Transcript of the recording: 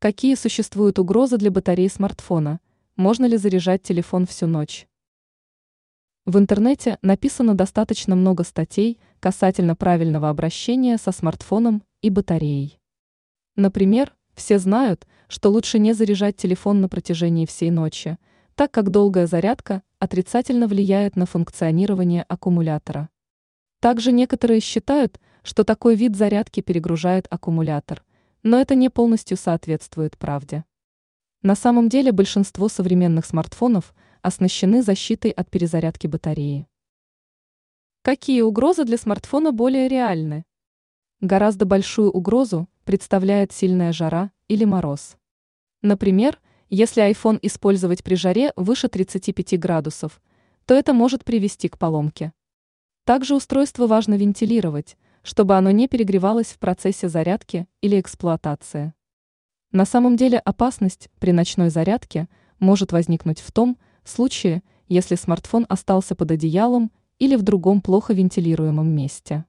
Какие существуют угрозы для батареи смартфона? Можно ли заряжать телефон всю ночь? В интернете написано достаточно много статей касательно правильного обращения со смартфоном и батареей. Например, все знают, что лучше не заряжать телефон на протяжении всей ночи, так как долгая зарядка отрицательно влияет на функционирование аккумулятора. Также некоторые считают, что такой вид зарядки перегружает аккумулятор, но это не полностью соответствует правде. На самом деле большинство современных смартфонов оснащены защитой от перезарядки батареи. Какие угрозы для смартфона более реальны? Гораздо большую угрозу представляет сильная жара или мороз. Например, если iPhone использовать при жаре выше 35 градусов, то это может привести к поломке. Также устройство важно вентилировать, чтобы оно не перегревалось в процессе зарядки или эксплуатации. На самом деле опасность при ночной зарядке может возникнуть в том случае, если смартфон остался под одеялом или в другом плохо вентилируемом месте.